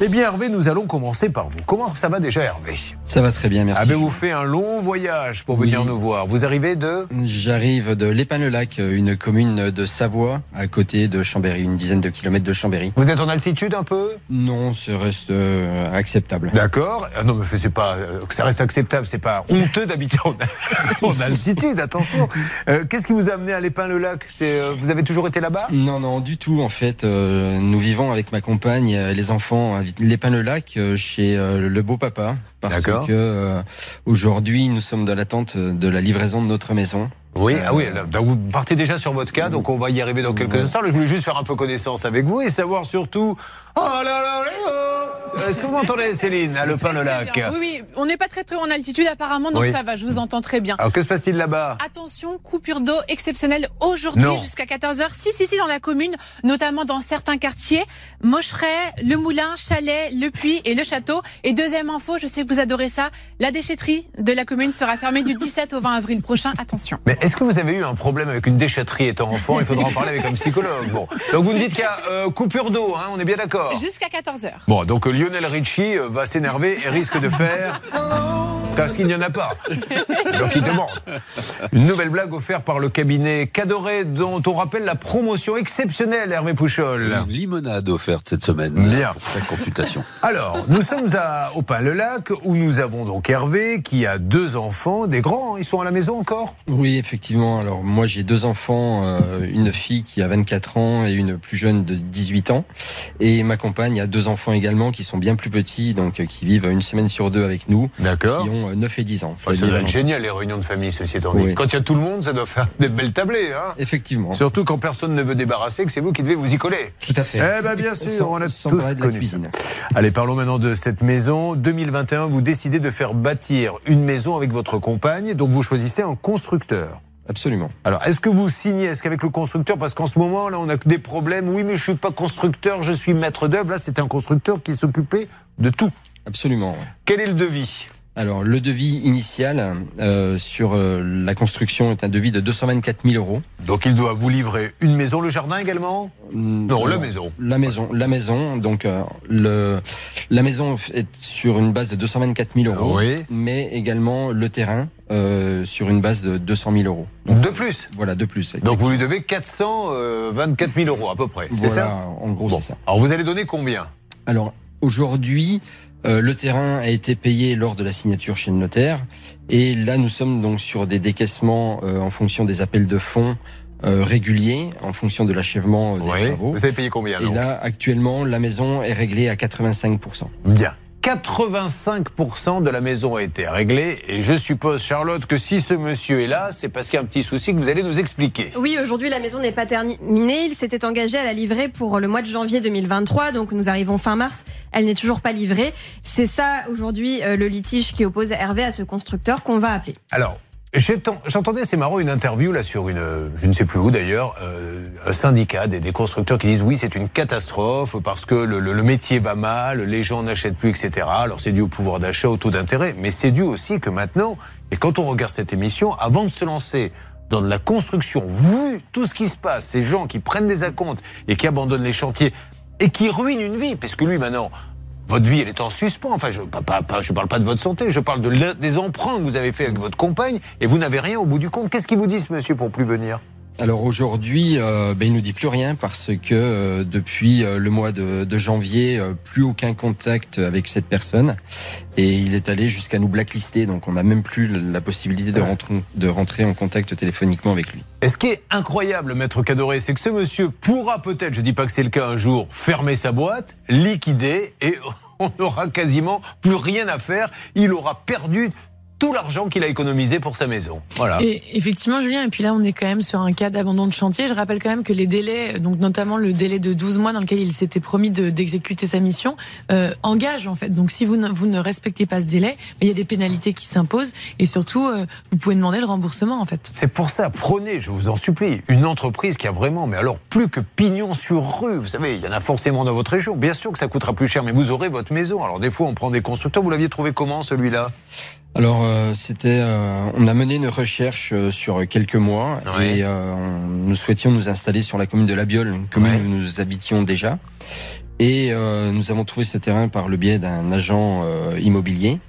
Eh bien, Hervé, nous allons commencer par vous. Comment ça va déjà, Hervé? Ça va très bien, merci. Ah ben, vous faites un long voyage pour venir Oui. nous voir? Vous arrivez de? J'arrive de l'Épin-le-Lac, une commune de Savoie, à côté de Chambéry, une dizaine de kilomètres de Chambéry. Vous êtes en altitude un peu? Non, ça reste euh, acceptable. D'accord. Ah non, mais c'est pas euh, ça reste acceptable. C'est pas honteux d'habiter en, en altitude. Attention. Euh, Qu'est-ce qui vous a amené à l'Épin-le-Lac vous avez toujours été là-bas? Non, non, du tout. En fait, nous vivons avec ma compagne, les enfants, à l'Épin-le-Lac, euh, chez euh, le beau papa, parce D'accord. que euh, aujourd'hui, nous sommes dans l'attente de la livraison de notre maison. Oui. Euh, Ah oui. vous partez déjà sur votre cas. Donc on va y arriver dans quelques instants. Je voulais juste faire un peu connaissance avec vous et savoir surtout. Oh là là là là Est-ce que vous m'entendez, Céline, à l'Épin-le-Lac Très bien. Oui, oui, on n'est pas très très haut en altitude apparemment, donc Oui. ça va, je vous entends très bien. Alors que se passe-t-il là-bas? Attention, coupure d'eau exceptionnelle aujourd'hui jusqu'à 14h. Si, si, si, dans la commune, notamment dans certains quartiers. Mocheret, le Moulin, Chalet, le Puy et le Château. Et deuxième info, je sais que vous adorez ça, la déchetterie de la commune sera fermée du 17 au 20 avril prochain. Attention. Mais est-ce que vous avez eu un problème avec une déchetterie étant enfant? Il faudra en parler avec un psychologue. Bon. Donc vous me dites qu'il y a euh, coupure d'eau, hein, on est bien d'accord Jusqu'à 14h. Bon, donc euh, Lionel Richie euh, va s'énerver et risque de faire. Parce qu'il n'y en a pas. Donc il demande. Une nouvelle blague offerte par le cabinet Cadoré, dont on rappelle la promotion exceptionnelle, Hervé Pouchol. Une limonade offerte cette semaine Bien. pour consultation. Alors, nous sommes à Opin-le-Lac, où nous avons donc Hervé, qui a deux enfants, des grands, hein, ils sont à la maison encore? Oui, effectivement. Alors moi, j'ai deux enfants, euh, une fille qui a 24 ans et une plus jeune de 18 ans. Et ma compagne a deux enfants également qui sont bien plus petits, donc euh, qui vivent une semaine sur deux avec nous, D'accord. qui ont euh, 9 et 10 ans. Oh, ça doit être génial, les réunions de famille, ceci étant dit. Oui. Quand il y a tout le monde, ça doit faire des belles tablées. Hein Effectivement. Surtout quand personne ne veut débarrasser, que c'est vous qui devez vous y coller. Tout à fait. Eh ben bien sûr, Sans- on a tous connu ça. Allez, parlons maintenant de cette maison. 2021, vous décidez de faire bâtir une maison avec votre compagne, donc vous choisissez un constructeur. Absolument. Alors, est-ce que vous signez Est-ce qu'avec le constructeur, parce qu'en ce moment, là, on a des problèmes. Oui, mais je suis pas constructeur, je suis maître d'œuvre. Là, c'est un constructeur qui s'occupait de tout. Absolument. Quel est le devis? Alors, le devis initial euh, sur euh, la construction est un devis de 224 000 euros. Donc, il doit vous livrer une maison, le jardin également Non, la maison. La maison, la maison. Donc, euh, le, la maison est sur une base de 224 000 euros, Oui. mais également le terrain euh, sur une base de 200 000 euros. De plus. Voilà, de plus. Donc, vous lui devez 424 000 euros à peu près. C'est Voilà, ça En gros, Bon. c'est ça. Alors, vous allez donner combien Alors, aujourd'hui, euh, le terrain a été payé lors de la signature chez le notaire. Et là, nous sommes donc sur des décaissements euh, en fonction des appels de fonds euh, réguliers, en fonction de l'achèvement des Oui. travaux. Vous avez payé combien Et donc? là, actuellement, la maison est réglée à 85%. Bien. 85% de la maison a été réglée et je suppose, Charlotte, que si ce monsieur est là, c'est parce qu'il y a un petit souci que vous allez nous expliquer. Oui, aujourd'hui, la maison n'est pas terminée. Il s'était engagé à la livrer pour le mois de janvier 2023. Donc, nous arrivons fin mars. Elle n'est toujours pas livrée. C'est ça, aujourd'hui, euh, le litige qui oppose Hervé à ce constructeur qu'on va appeler. Alors, j'entendais, c'est marrant, une interview là sur une, euh, je ne sais plus où d'ailleurs, euh, un syndicat des, constructeurs qui disent oui, c'est une catastrophe parce que le, le- le métier va mal, les gens n'achètent plus, etc. Alors c'est dû au pouvoir d'achat, au taux d'intérêt, mais c'est dû aussi que maintenant, et quand on regarde cette émission, avant de se lancer dans de la construction, vu tout ce qui se passe, ces gens qui prennent des acomptes et qui abandonnent les chantiers et qui ruinent une vie, puisque lui maintenant, votre vie, elle est en suspens. Enfin, je ne parle pas de votre santé, je parle de des emprunts que vous avez fait avec votre compagne et vous n'avez rien au bout du compte. Qu'est-ce qu'il vous ce monsieur, pour plus venir? Alors aujourd'hui, euh, ben, il nous dit plus rien parce que euh, depuis euh, le mois de, de janvier, plus aucun contact avec cette personne et il est allé jusqu'à nous blacklister. Donc on n'a même plus la possibilité de, rentrer, de rentrer en contact téléphoniquement avec lui. Et ce qui est incroyable, maître Cadoré, c'est que ce monsieur pourra peut-être, je dis pas que c'est le cas un jour, fermer sa boîte, liquider et on n'aura quasiment plus rien à faire. Il aura perdu tout l'argent qu'il a économisé pour sa maison. Voilà. Et effectivement, Julien, et puis là, on est quand même sur un cas d'abandon de chantier. Je rappelle quand même que les délais, donc notamment le délai de 12 mois dans lequel il s'était promis de- d'exécuter sa mission, euh, engage en fait. Donc si vous ne, vous ne respectez pas ce délai, il y a des pénalités qui s'imposent et surtout, euh, vous pouvez demander le remboursement en fait. C'est pour ça, prenez, je vous en supplie, une entreprise qui a vraiment, mais alors plus que pignon sur rue. Vous savez, il y en a forcément dans votre région. Bien sûr que ça coûtera plus cher, mais vous aurez votre maison. Alors des fois, on prend des constructeurs. Vous l'aviez trouvé comment celui-là? Alors, euh, c'était, euh, on a mené une recherche euh, sur quelques mois Ouais. et euh, nous souhaitions nous installer sur la commune de La Biole, une commune Ouais. où nous habitions déjà. Et euh, nous avons trouvé ce terrain par le biais d'un agent euh, immobilier.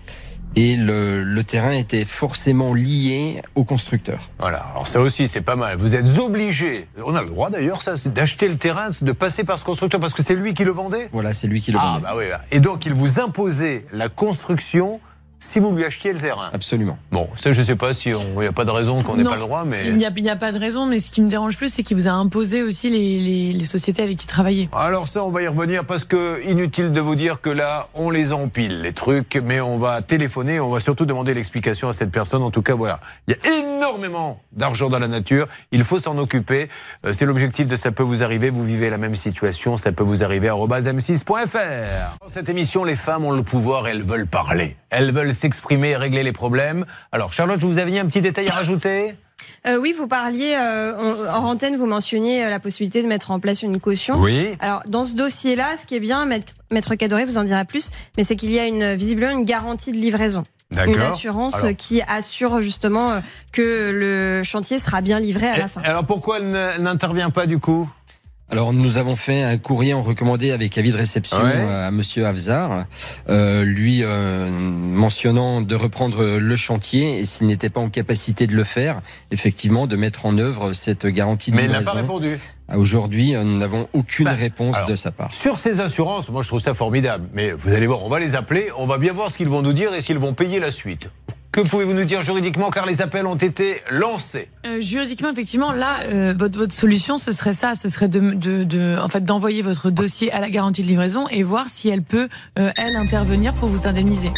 Et le, le terrain était forcément lié au constructeur. Voilà, alors ça aussi c'est pas mal. Vous êtes obligé, on a le droit d'ailleurs ça, d'acheter le terrain, de passer par ce constructeur parce que c'est lui qui le vendait Voilà, c'est lui qui le Ah vendait. bah oui, et donc il vous imposait la construction si vous lui achetiez le terrain. Absolument. Bon, ça je sais pas si on, il n'y a pas de raison qu'on n'ait pas le droit, mais... Il n'y a, pas de raison, mais ce qui me dérange plus, c'est qu'il vous a imposé aussi les, les- les sociétés avec qui il travaillait. Alors ça, on va y revenir parce que inutile de vous dire que là, on les empile, les trucs, mais on va téléphoner, on va surtout demander l'explication à cette personne. En tout cas, voilà, il y a énormément d'argent dans la nature, il faut s'en occuper. Euh, C'est l'objectif de Ça peut vous arriver, vous vivez la même situation, ça peut vous arriver, arobase m6.fr. Dans cette émission, les femmes ont le pouvoir, elles veulent parler, elles veulent s'exprimer et régler les problèmes. Alors Charlotte, vous aviez un petit détail à rajouter? Euh, oui, vous parliez, euh, en, en antenne, vous mentionniez euh, la possibilité de mettre en place une caution. Oui. Alors, dans ce dossier-là, ce qui est bien, Maître, Maître Cadoré vous en dira plus, mais c'est qu'il y a une, visiblement une garantie de livraison. Une assurance Alors- qui assure justement que le chantier sera bien livré à la fin. alors pourquoi elle n'intervient pas du coup? Alors nous avons fait un courrier en recommandé avec avis de réception Ouais. euh, à Monsieur Avzar, euh, lui euh, mentionnant de reprendre le chantier et s'il n'était pas en capacité de le faire, effectivement de mettre en œuvre cette garantie de Mais elle n'a pas répondu. À Aujourd'hui, nous n'avons aucune Bah, réponse alors, de sa part. Sur ces assurances, moi je trouve ça formidable. Mais vous allez voir, on va les appeler, on va bien voir ce qu'ils vont nous dire et s'ils vont payer la suite. Que pouvez-vous nous dire juridiquement car les appels ont été lancés Euh, juridiquement, effectivement, là, euh, votre, votre solution, ce serait ça, ce serait de, de, de- en fait, d'envoyer votre dossier à la garantie de livraison et voir si elle peut, euh, elle, intervenir pour vous indemniser.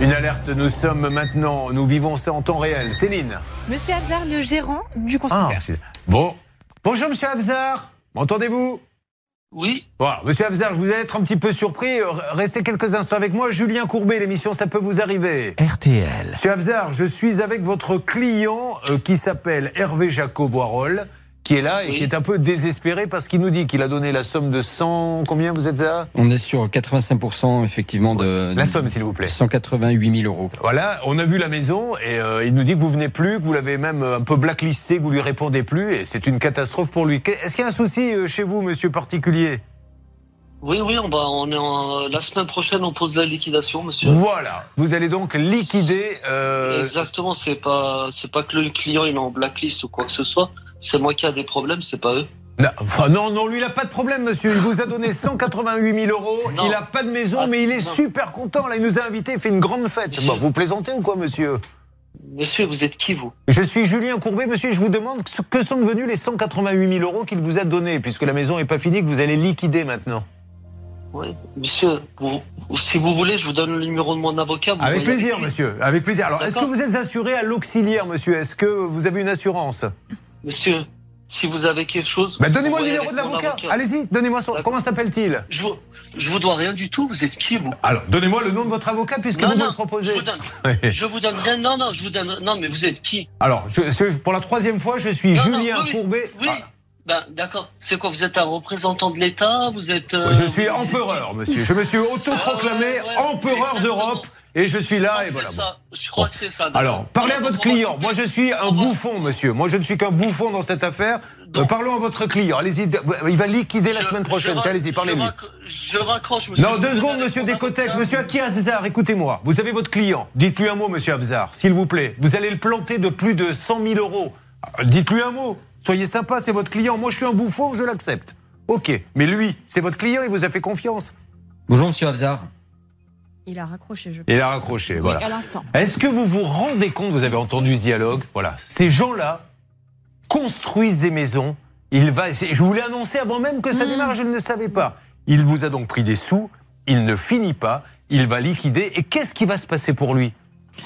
Une alerte, nous sommes maintenant, nous vivons ça en temps réel. Céline Monsieur Abzar, le gérant du Ah, constructeur. c'est- Bon. Bonjour monsieur Abzar, m'entendez-vous? Oui, Voilà, monsieur Abzar, vous allez être un petit peu surpris. Euh, Restez quelques instants avec moi. Julien Courbet, l'émission Ça peut vous arriver. RTL. Monsieur Abzar, je suis avec votre client euh, qui s'appelle Hervé Jacot-Voirol, qui est là et Oui. qui est un peu désespéré parce qu'il nous dit qu'il a donné la somme de 100. Combien vous êtes là On est sur 85% effectivement de La somme, s'il vous plaît. 188 000 euros. Voilà, on a vu la maison et euh, il nous dit que vous venez plus, que vous l'avez même euh, un peu blacklisté, que vous lui répondez plus et c'est une catastrophe pour lui. Est-ce qu'il y a un souci euh, chez vous, monsieur particulier? Oui, oui, on, va, on est en, la semaine prochaine, on pose la liquidation, monsieur. Voilà, vous allez donc liquider. euh, Exactement, c'est pas, c'est pas que le client il est en blacklist ou quoi que ce soit. C'est moi qui a des problèmes, c'est pas eux. Non, enfin, non, non, lui, il n'a pas de problème, monsieur. Il vous a donné 188 000 euros. Non. Il n'a pas de maison, Ah, mais il est non. super content. Là, il nous a invités, il fait une grande fête. Monsieur. Bon, vous plaisantez ou quoi, monsieur? Monsieur, vous êtes qui, vous? Je suis Julien Courbet, monsieur. Je vous demande ce que sont devenus les 188 000 euros qu'il vous a donnés, puisque la maison n'est pas finie, que vous allez liquider maintenant. Oui, monsieur, vous- si vous voulez, je vous donne le numéro de mon avocat. vous Avec plaisir, monsieur. Avec plaisir. Alors, est-ce que vous êtes assuré à l'auxiliaire, monsieur? Est-ce que vous avez une assurance? Monsieur, si vous avez quelque chose. bah, Donnez-moi le numéro de l'avocat. avocat. Allez-y, donnez-moi son. Comment s'appelle-t-il Je vous, je vous dois rien du tout, vous êtes qui, vous? Alors, donnez-moi le nom de votre avocat, puisque Non, vous me le proposez. je vous donne. Je vous donne rien. Non, non, je vous donne. Non, mais vous êtes qui? Alors, je- pour la troisième fois, je suis Non, Julien oui. Courbet. Oui. Ah, Ben, d'accord. C'est quoi Vous êtes un représentant de l'État? Vous êtes. euh, je suis empereur, monsieur. Je me suis autoproclamé Ah, ouais, ouais, empereur d'Europe et je suis là et voilà. c'est ça. Je crois que c'est ça. Alors, parlez à votre client. Moi, je suis un bouffon, monsieur. Moi, je ne suis qu'un bouffon dans cette affaire. Euh, Donc- parlons à votre client. Allez-y. Il va liquider la Je- semaine prochaine. Allez-y, je parlez-lui. Je raccroche, monsieur. Non, deux secondes, monsieur avocat. Monsieur Aki Hazard, écoutez-moi. Vous avez votre client. Dites-lui un mot, monsieur Hazard, s'il vous plaît. Vous allez le planter de plus de 100 000 euros. Euh, Dites-lui un mot. Soyez sympa, c'est votre client. Moi, je suis un bouffon, je l'accepte. Ok. Mais lui, c'est votre client, il vous a fait confiance. Bonjour Monsieur Avzar. Il a raccroché, je Il a raccroché, voilà. Oui, à l'instant. Est-ce que vous vous rendez compte, vous avez entendu ce dialogue Voilà, ces gens-là construisent des maisons. Il va, je voulais annoncer avant même que ça démarre, je ne le savais pas. Il vous a donc pris des sous, il ne finit pas, il va liquider. Et qu'est-ce qui va se passer pour lui?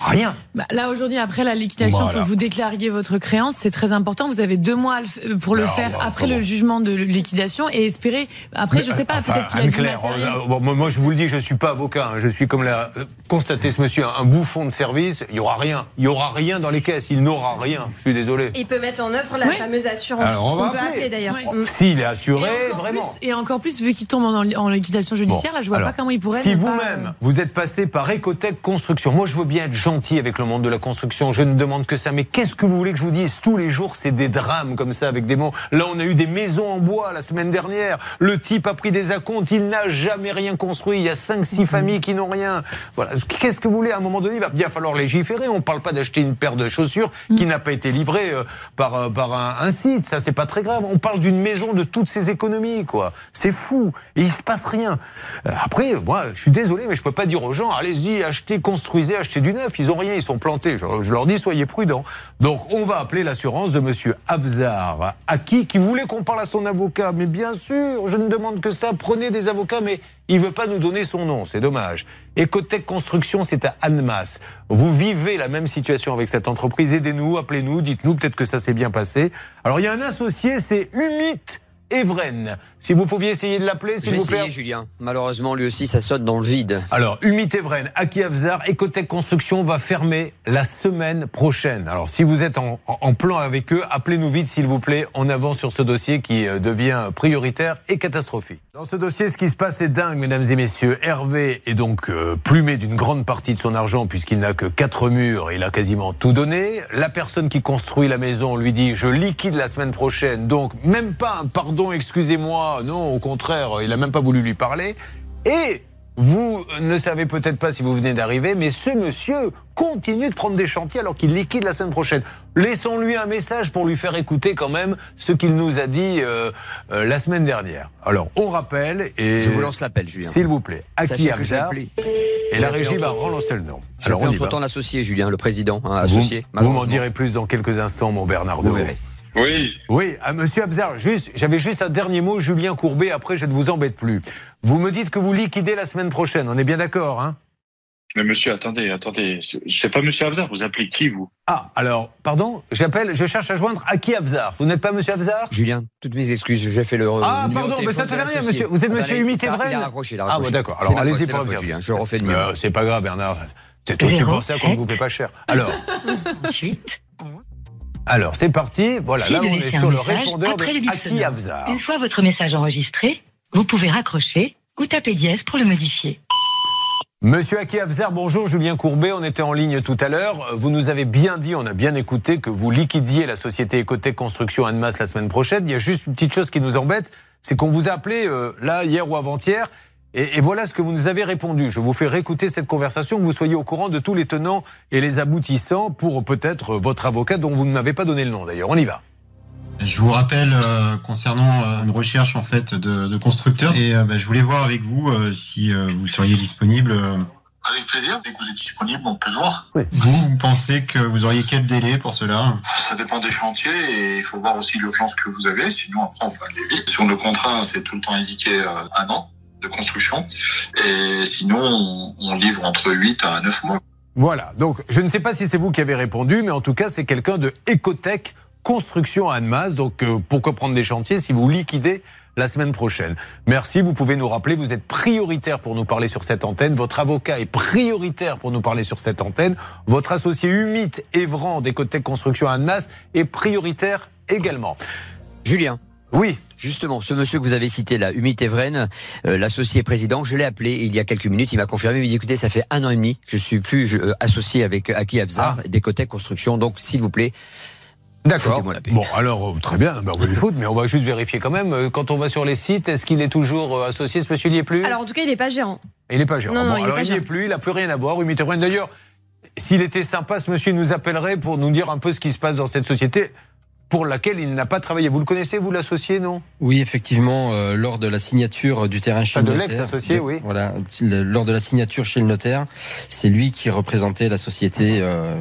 Rien. Bah, là aujourd'hui, après la liquidation, il Voilà. faut que vous déclariez votre créance. C'est très important. Vous avez deux mois euh, pour le Alors, faire bah, après comment le jugement de liquidation et espérer. Après, je sais pas, Enfin, peut-être qu'il a du matériel. euh, bon, moi, moi, je vous le dis, je suis pas avocat. hein. je suis comme l'a euh, constaté ce monsieur, un, un bouffon de service. Il y aura rien. Il y aura rien dans les caisses. Il n'aura rien. Je suis désolé. Il peut mettre en œuvre la Oui. fameuse assurance. Alors, on va peut appeler. appeler d'ailleurs. Oui. Mm. S'il est assuré, et, encore vraiment. plus, et encore plus, vu qu'il tombe en, en liquidation judiciaire, Bon, là, je vois alors, pas comment il pourrait. Si pas, vous-même, euh, vous êtes passé par Ecotech Construction, moi je veux bien être gentil avec le monde de la construction. Je ne demande que ça. Mais qu'est-ce que vous voulez que je vous dise? Tous les jours, c'est des drames comme ça avec des mots. Là, on a eu des maisons en bois la semaine dernière. Le type a pris des acomptes. Il n'a jamais rien construit. Il y a 5-6 Mhm. familles qui n'ont rien. Voilà. Qu'est-ce que vous voulez? À un moment donné, il va bien falloir légiférer. On ne parle pas d'acheter une paire de chaussures Mhm. qui n'a pas été livrée euh, par, euh, par un, un site. Ça, c'est pas très grave. On parle d'une maison de toutes ses économies, quoi. C'est fou. Et il se passe rien. Euh, Après, moi, je suis désolé, mais je peux pas dire aux gens, allez-y, achetez, construisez, achetez du neuf. Ils ont rien, ils sont plantés. Je, leur dis, soyez prudents. Donc, on va appeler l'assurance de monsieur Afzar Aki, qui voulait qu'on parle à son avocat. Mais bien sûr, je ne demande que ça. Prenez des avocats, mais il veut pas nous donner son nom. C'est dommage. Ecotech Construction, c'est à Annemasse. Vous vivez la même situation avec cette entreprise. Aidez-nous, appelez-nous, dites-nous peut-être que ça s'est bien passé. Alors, il y a un associé, c'est Humit Evren. Si vous pouviez essayer de l'appeler, s'il vous plaît. essayé, Julien. Malheureusement, lui aussi, ça saute dans le vide. Alors, Humit Evren, Aki Avzar, Ecotech Construction va fermer la semaine prochaine. Alors, si vous êtes en, plan avec eux, appelez-nous vite, s'il vous plaît. On avance sur ce dossier qui euh, devient prioritaire et catastrophique. Dans ce dossier, ce qui se passe est dingue, mesdames et messieurs. Hervé est donc euh, plumé d'une grande partie de son argent puisqu'il n'a que quatre murs. Il a quasiment tout donné. La personne qui construit la maison lui dit je liquide la semaine prochaine. Donc, même pas un pardon, excusez-moi. Non, au contraire, il a même pas voulu lui parler. Et vous ne savez peut-être pas si vous venez d'arriver, mais ce monsieur continue de prendre des chantiers alors qu'il liquide la semaine prochaine. Laissons-lui un message pour lui faire écouter quand même ce qu'il nous a dit euh, euh, la semaine dernière. Alors, on rappelle et... Je vous lance l'appel, Julien. S'il vous plaît, Aki appelé. et la régie va relancer le nom. Alors, on y va. l'associé, Julien, le président, hein, associé. vous m'en direz plus dans quelques instants, mon Bernard Vous verrez. Oui, Oui, à Monsieur Abzar, juste, j'avais juste un dernier mot, Julien Courbet, après je ne vous embête plus. Vous me dites que vous liquidez la semaine prochaine, on est bien d'accord, hein? Mais monsieur, attendez, attendez. C'est- pas monsieur Abzar, vous appelez qui, vous? Ah, alors, pardon, j'appelle, je cherche à joindre Aki Abzar. Vous n'êtes pas Monsieur Abzar? Julien, toutes mes excuses, j'ai fait le. Ah, pardon, mais ça ne de fait rien, monsieur. Vous êtes Attendez, monsieur Humit ça, Evren Il a raccroché, il a Ah, raccroché. bon, d'accord. Alors, allez-y pour. Julien. Je refais le euh, C'est pas grave, Bernard. C'est aussi pour ça qu'on ne vous paie pas cher. Alors, alors c'est parti. Voilà, là, on est sur le répondeur de Aki. Abzar. Une fois votre message enregistré, vous pouvez raccrocher ou taper dièse pour le modifier. Monsieur Aki Afzar, bonjour, Julien Courbet, on était en ligne tout à l'heure. Vous nous avez bien dit, on a bien écouté que vous liquidiez la société Ecotech Construction Annemasse la semaine prochaine. Il y a juste une petite chose qui nous embête, c'est qu'on vous a appelé euh, là, hier ou avant-hier, et, et voilà ce que vous nous avez répondu. Je vous fais réécouter cette conversation, que vous soyez au courant de tous les tenants et les aboutissants pour peut-être votre avocat dont vous ne m'avez pas donné le nom d'ailleurs. On y va. Je vous rappelle euh, concernant euh, une recherche en fait de, de constructeurs et euh, bah, je voulais voir avec vous euh, si euh, vous seriez disponible. euh. Avec plaisir, dès que vous êtes disponible, on peut se voir. Vous, vous pensez que vous auriez quel délai pour cela? Ça dépend des chantiers et il faut voir aussi l'urgence que vous avez, sinon après on peut aller vite. Sur le contrat, c'est tout le temps indiqué euh, un an de construction et sinon on, on livre entre 8 à 9 mois. Voilà, donc je ne sais pas si c'est vous qui avez répondu, mais en tout cas c'est quelqu'un de Ecotech Construction à Annemasse. Donc euh, pourquoi prendre des chantiers si vous liquidez la semaine prochaine? Merci, vous pouvez nous rappeler, vous êtes prioritaire pour nous parler sur cette antenne. Votre avocat est prioritaire pour nous parler sur cette antenne. Votre associé Humit Evran d'Ecotech Construction à Annemasse est prioritaire également. Julien. Oui. Justement, ce monsieur que vous avez cité là, Humit Evren, euh, l'associé président, je l'ai appelé il y a quelques minutes, il m'a confirmé, il m'a dit écoutez, ça fait un an et demi que je suis plus je- euh, associé avec Aki Avzar, Ah. d'Ecotech Construction, donc s'il vous plaît, D'accord. Bon, alors euh, très bien, ben, on va lui foutre, mais on va juste vérifier quand même. Euh, Quand on va sur les sites, est-ce qu'il est toujours euh, associé, ce monsieur n'y est plus? Alors en tout cas, il n'est pas gérant. Il n'est pas gérant. Non, non, Bon, il alors il n'y est plus, il n'a plus rien à voir. Humit Evren. D'ailleurs, s'il était sympa, ce monsieur nous appellerait pour nous dire un peu ce qui se passe dans cette société pour laquelle il n'a pas travaillé. Vous le connaissez, vous, l'associé, non? Oui, effectivement, euh, lors de la signature du terrain chez Enfin, le de notaire. l'ex-associé, de- oui. Voilà, lors de la signature chez le notaire, c'est lui qui représentait la société euh,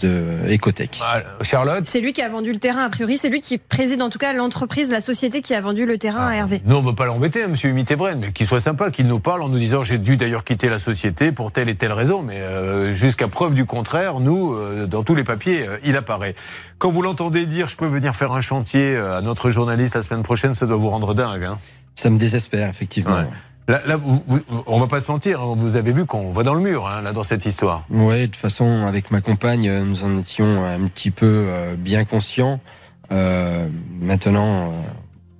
de Ecotech. Ah, Charlotte C'est lui qui a vendu le terrain, a priori. C'est lui qui préside en tout cas l'entreprise, la société qui a vendu le terrain à Hervé. Nous, on ne veut pas l'embêter, hein, monsieur mais qu'il soit sympa, qu'il nous parle en nous disant j'ai dû d'ailleurs quitter la société pour telle et telle raison, mais euh, jusqu'à preuve du contraire, nous, euh, dans tous les papiers, euh, il apparaît. Quand vous l'entendez dire je peux venir faire un chantier à notre journaliste la semaine prochaine, ça doit vous rendre dingue. Hein. Ça me désespère, effectivement. Ouais. Là, là vous, vous- on va pas se mentir, hein, vous avez vu qu'on va dans le mur, hein, là, dans cette histoire. Ouais, de toute façon, avec ma compagne, euh, nous en étions un petit peu euh, bien conscients. Euh, maintenant, euh,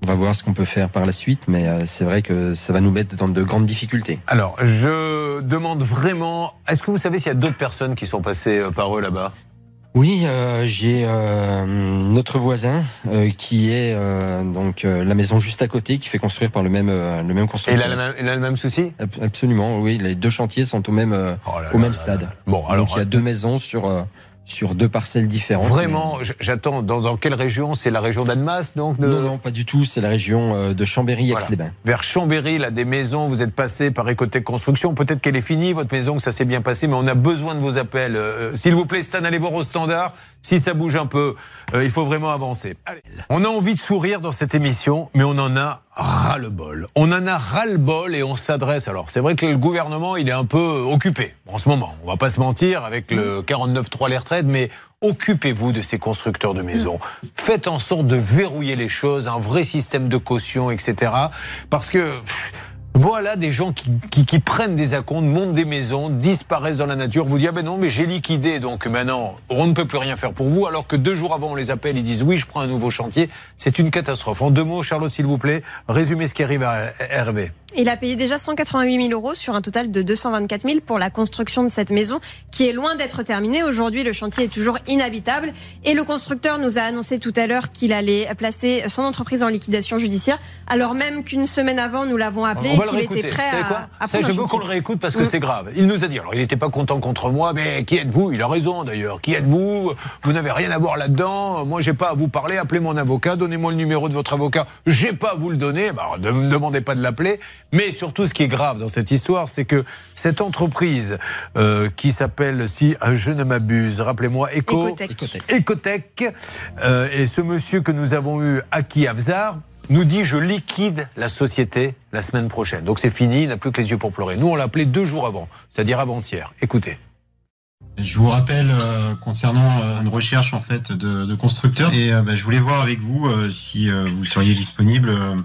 On va voir ce qu'on peut faire par la suite, mais c'est vrai que ça va nous mettre dans de grandes difficultés. Alors, je demande vraiment, est-ce que vous savez s'il y a d'autres personnes qui sont passées par eux là-bas? Oui, euh, j'ai euh, notre voisin euh, qui est euh, donc euh, la maison juste à côté, qui fait construire par le même euh, le même Et constructeur. il a, le même, il a le même souci? Ab- Absolument, oui. Les deux chantiers sont au même euh, Oh là au là même là stade. Bon, alors, donc il y a deux maisons sur euh, sur deux parcelles différentes. Vraiment, j'attends. Dans, dans quelle région? C'est la région d'Annemasse, donc de- Non, non, pas du tout. C'est la région euh, de Chambéry-Aix-les-Bains. Vers Chambéry, là, des maisons, vous êtes passé par Ecotech Construction. Peut-être qu'elle est finie, votre maison, que ça s'est bien passé, mais on a besoin de vos appels. Euh, S'il vous plaît, Stan, allez voir au standard. Si ça bouge un peu, euh, il faut vraiment avancer. Allez. On a envie de sourire dans cette émission, mais on en a ras-le-bol. On en a ras-le-bol et on s'adresse. Alors, c'est vrai que le gouvernement, il est un peu occupé en ce moment. On va pas se mentir avec le 49.3 les retraites, mais occupez-vous de ces constructeurs de maisons. Faites en sorte de verrouiller les choses, un vrai système de caution, etc. Parce que pff, voilà des gens qui, qui- qui prennent des acomptes, montent des maisons, disparaissent dans la nature, vous disent ah ben non mais j'ai liquidé donc maintenant on ne peut plus rien faire pour vous alors que deux jours avant on les appelle ils disent oui je prends un nouveau chantier c'est une catastrophe. En deux mots Charlotte s'il vous plaît résumez ce qui arrive à Hervé. Il a payé déjà 188 000 euros sur un total de 224 000 pour la construction de cette maison qui est loin d'être terminée. Aujourd'hui, le chantier est toujours inhabitable et le constructeur nous a annoncé tout à l'heure qu'il allait placer son entreprise en liquidation judiciaire alors même qu'une semaine avant, nous l'avons appelé va le qu'il réécouter. était prêt Vous savez à, quoi à Ça, prendre je veux qu'on le réécoute parce que Mm. c'est grave. Il nous a dit, alors il n'était pas content contre moi, mais qui êtes-vous? Il a raison d'ailleurs. Qui êtes-vous? Vous n'avez rien à voir là-dedans. Moi, j'ai pas à vous parler. Appelez mon avocat. Donnez-moi le numéro de votre avocat. J'ai pas à vous le donner. Bah, ne me demandez pas de l'appeler. Mais surtout, ce qui est grave dans cette histoire, c'est que cette entreprise euh, qui s'appelle, si je ne m'abuse, rappelez-moi, Eco, Ecotech. Ecotech. Ecotech, euh, et ce monsieur que nous avons eu, Aki Avzar, nous dit je liquide la société la semaine prochaine. Donc c'est fini, il n'a plus que les yeux pour pleurer. Nous, on l'a appelé deux jours avant, c'est-à-dire avant-hier. Écoutez. Je vous rappelle euh, concernant euh, une recherche en fait de, de constructeurs et euh, bah, je voulais voir avec vous euh, si euh, vous seriez disponible. euh,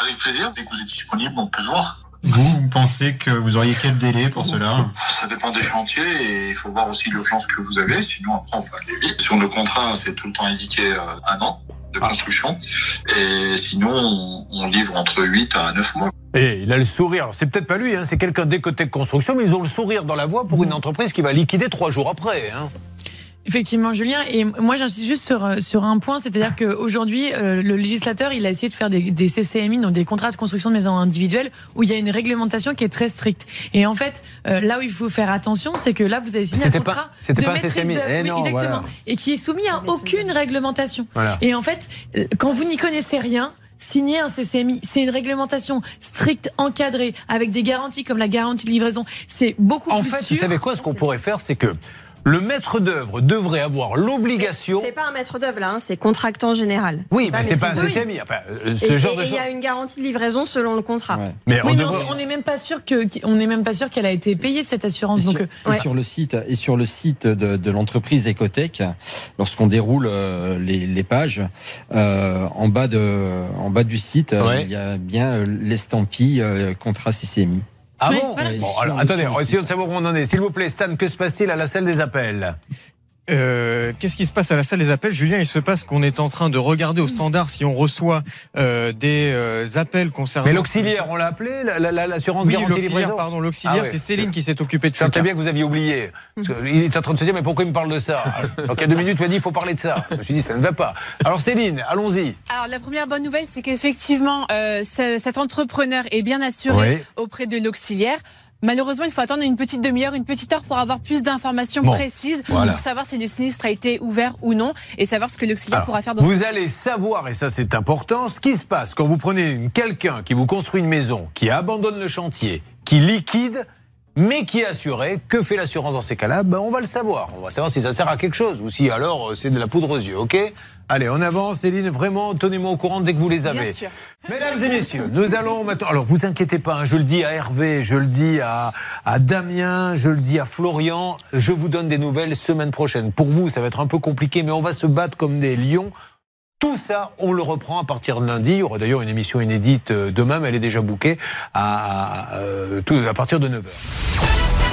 Avec plaisir, dès que vous êtes disponible, on peut se voir. Vous, vous pensez que vous auriez quel délai pour cela Ça dépend des chantiers et il faut voir aussi l'urgence que vous avez, sinon après on peut aller vite. Sur nos contrats, c'est tout le temps indiqué euh, un an de construction et sinon on, livre entre 8 à 9 mois. Et il a le sourire. Alors c'est peut-être pas lui, hein, c'est quelqu'un d'Ecotech Construction, mais ils ont le sourire dans la voix pour une entreprise qui va liquider trois jours après. Hein. Effectivement, Julien. Et moi, j'insiste juste sur, euh, sur un point, c'est-à-dire qu'aujourd'hui, euh, le législateur, il a essayé de faire des, des CCMI, donc des contrats de construction de maisons individuelles, où il y a une réglementation qui est très stricte. Et en fait, euh, là où il faut faire attention, c'est que là, vous avez signé un C'était contrat pas- c'était de pas un maîtrise CCMI. de- Eh oui, non, exactement. voilà. Et qui est soumis à aucune réglementation. Voilà. Et en fait, euh, quand vous n'y connaissez rien, signer un CCMI, c'est une réglementation stricte, encadrée, avec des garanties comme la garantie de livraison. C'est beaucoup En plus fait, sûr. vous savez quoi? Ce qu'on pourrait faire, c'est que le maître d'œuvre devrait avoir l'obligation. C'est pas un maître d'œuvre là, hein, c'est contractant général. Oui, mais c'est pas un. CCMI. Enfin, euh, Et ce et- genre et de il y a une garantie de livraison selon le contrat. Mais on Oui, mais devrait- on- on n'est même pas sûr que, on n'est même pas sûr qu'elle a été payée cette assurance. Et Donc, sur, euh, et sur le site et sur le site de, de l'entreprise Ecotech, lorsqu'on déroule euh, les, les pages, euh, en bas de en bas du site, euh, Ouais. il y a bien euh, l'estampille euh, contrat CCMI. Ah bon voilà. Bon, alors, attendez, essayons de savoir où on en est. S'il vous plaît, Stan, que se passe-t-il à la salle des appels Euh, Qu'est-ce qui se passe à la salle des appels, Julien? Il se passe qu'on est en train de regarder au standard si on reçoit euh, des euh, appels concernant. Mais l'auxiliaire, on l'a appelé? La- la- la- L'assurance Oui, livraison pardon, l'auxiliaire, Ah c'est Céline qui s'est occupée de ça. sentais bien que vous aviez oublié. Parce que Il est en train de se dire, mais pourquoi il me parle de ça? Donc il y a deux minutes, il m'a dit, il faut parler de ça. Je me suis dit, ça ne va pas. Alors Céline, allons-y. Alors la première bonne nouvelle, c'est qu'effectivement, euh, ce- cet entrepreneur est bien assuré Oui. auprès de l'auxiliaire. Malheureusement, il faut attendre une petite demi-heure, une petite heure pour avoir plus d'informations Bon, précises voilà. pour savoir si le sinistre a été ouvert ou non et savoir ce que l'auxiliaire pourra faire dans vous allez savoir, et ça c'est important, ce qui se passe quand vous prenez quelqu'un qui vous construit une maison, qui abandonne le chantier, qui liquide, mais qui est assuré. Que fait l'assurance dans ces cas-là? Ben, On va le savoir. On va savoir si ça sert à quelque chose ou si alors euh, c'est de la poudre aux yeux, ok? Allez, on avance, Céline, vraiment, tenez-moi au courant dès que vous les avez. Bien sûr. Mesdames et messieurs, nous allons maintenant. Alors, vous inquiétez pas, hein, je le dis à Hervé, je le dis à, à Damien, je le dis à Florian. Je vous donne des nouvelles semaine prochaine. Pour vous, ça va être un peu compliqué, mais on va se battre comme des lions. Tout ça, on le reprend à partir de lundi. Il y aura d'ailleurs une émission inédite euh, demain, mais elle est déjà à, euh, à partir de 9h.